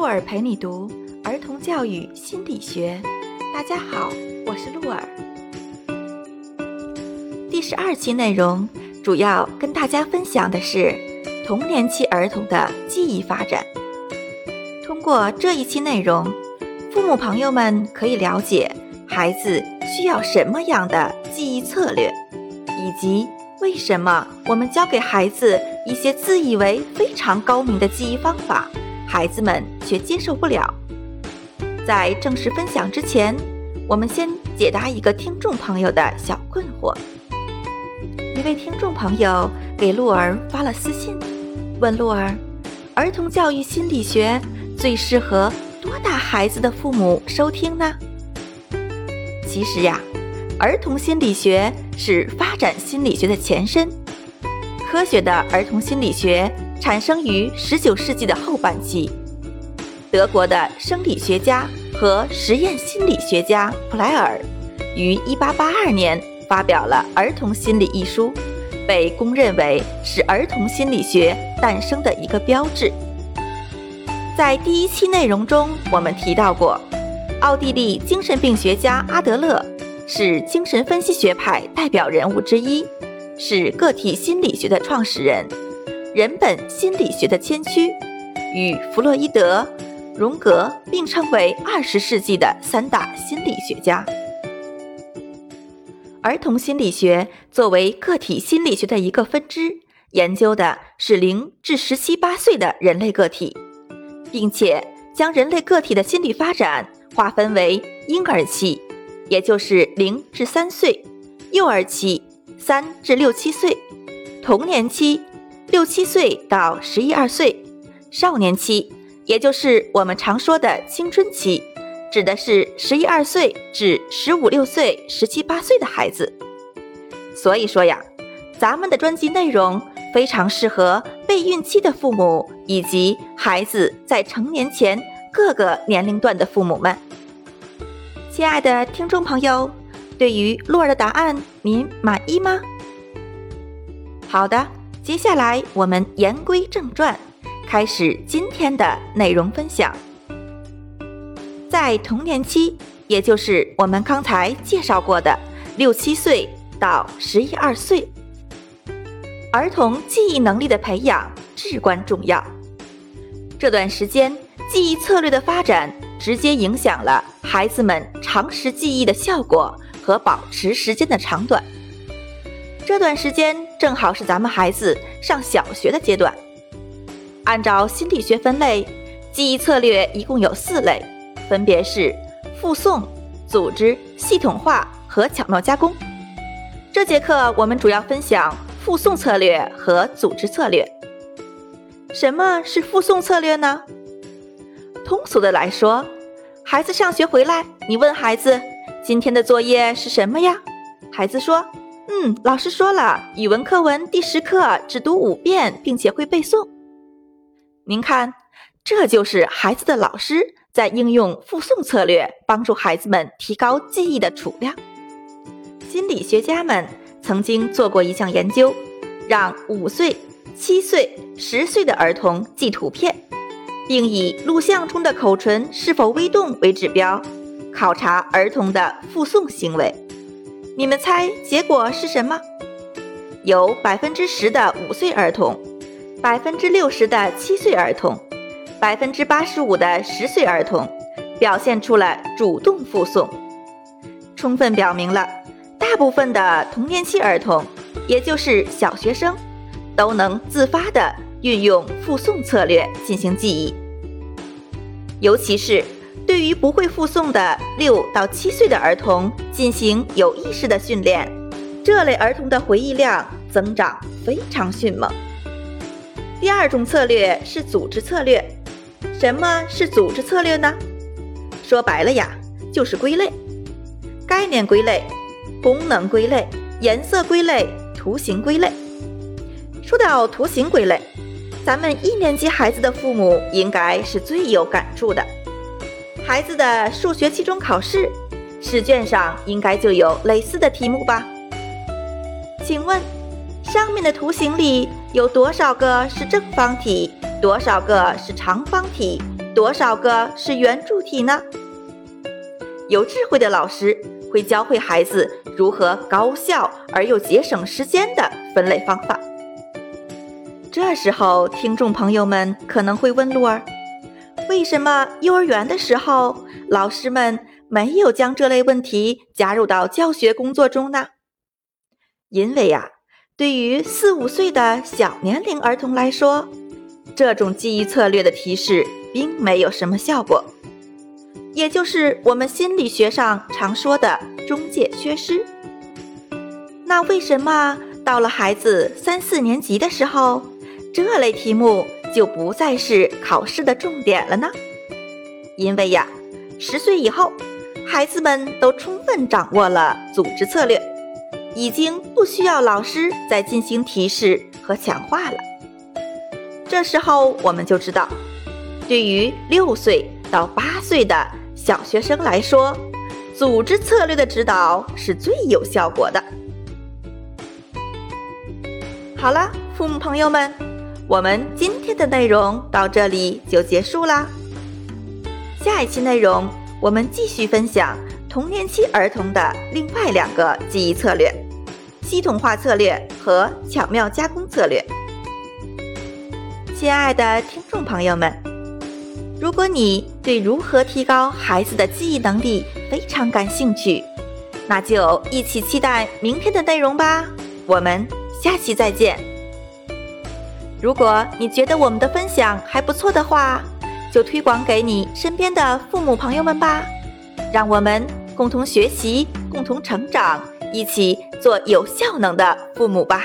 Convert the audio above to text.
鹿儿陪你读儿童教育心理学。大家好，我是鹿儿。第十二期内容主要跟大家分享的是童年期儿童的记忆发展。通过这一期内容，父母朋友们可以了解孩子需要什么样的记忆策略，以及为什么我们教给孩子一些自以为非常高明的记忆方法。孩子们却接受不了。在正式分享之前，我们先解答一个听众朋友的小困惑。一位听众朋友给鹿儿发了私信，问鹿儿：儿童教育心理学最适合多大孩子的父母收听呢？其实呀，儿童心理学是发展心理学的前身，科学的儿童心理学。产生于19世纪的后半期，德国的生理学家和实验心理学家普莱尔于1882年发表了《儿童心理》一书，被公认为是儿童心理学诞生的一个标志。在第一期内容中，我们提到过，奥地利精神病学家阿德勒是精神分析学派代表人物之一，是个体心理学的创始人。人本心理学的先驱，与弗洛伊德、荣格并称为二十世纪的三大心理学家。儿童心理学作为个体心理学的一个分支，研究的是零至十七八岁的人类个体，并且将人类个体的心理发展划分为婴儿期，也就是零至三岁；幼儿期，三至六七岁；童年期。六七岁到十一二岁，少年期，也就是我们常说的青春期，指的是十一二岁至十五六岁、十七八岁的孩子。所以说呀，咱们的专辑内容非常适合备孕期的父母以及孩子在成年前各个年龄段的父母们。亲爱的听众朋友，对于洛儿的答案，您满意吗？好的。接下来，我们言归正传，开始今天的内容分享。在童年期，也就是我们刚才介绍过的六七岁到十一二岁，儿童记忆能力的培养至关重要。这段时间，记忆策略的发展直接影响了孩子们长时记忆的效果和保持时间的长短。这段时间正好是咱们孩子上小学的阶段。按照心理学分类，记忆策略一共有四类，分别是复诵、组织、系统化和巧妙加工。这节课我们主要分享复诵策略和组织策略。什么是复诵策略呢？通俗的来说，孩子上学回来，你问孩子今天的作业是什么呀？孩子说。嗯，老师说了，语文课文第十课只读五遍，并且会背诵。您看，这就是孩子的老师在应用复诵策略，帮助孩子们提高记忆的储量。心理学家们曾经做过一项研究，让五岁、七岁、十岁的儿童记图片，并以录像中的口唇是否微动为指标，考察儿童的复诵行为。你们猜结果是什么？有百分之十的五岁儿童，百分之六十的七岁儿童，百分之八十五的十岁儿童表现出了主动复诵，充分表明了大部分的童年期儿童，也就是小学生，都能自发地运用复诵策略进行记忆，尤其是。对于不会复诵的六到七岁的儿童进行有意识的训练，这类儿童的回忆量增长非常迅猛。第二种策略是组织策略。什么是组织策略呢？说白了呀，就是归类、概念归类、功能归类、颜色归类、图形归类。说到图形归类，咱们一年级孩子的父母应该是最有感触的。孩子的数学期中考试试卷上应该就有类似的题目吧？请问，上面的图形里有多少个是正方体，多少个是长方体，多少个是圆柱体呢？有智慧的老师会教会孩子如何高效而又节省时间的分类方法。这时候，听众朋友们可能会问洛儿：为什么幼儿园的时候老师们没有将这类问题加入到教学工作中呢？因为呀，对于四五岁的小年龄儿童来说，这种记忆策略的提示并没有什么效果，也就是我们心理学上常说的中介缺失。那为什么到了孩子三四年级的时候？这类题目就不再是考试的重点了呢，因为呀，十岁以后，孩子们都充分掌握了组织策略，已经不需要老师再进行提示和强化了。这时候我们就知道，对于六岁到八岁的小学生来说，组织策略的指导是最有效果的。好了，父母朋友们。我们今天的内容到这里就结束啦。下一期内容，我们继续分享童年期儿童的另外两个记忆策略：系统化策略和巧妙加工策略。亲爱的听众朋友们，如果你对如何提高孩子的记忆能力非常感兴趣，那就一起期待明天的内容吧。我们下期再见。如果你觉得我们的分享还不错的话，就推广给你身边的父母朋友们吧，让我们共同学习，共同成长，一起做有效能的父母吧。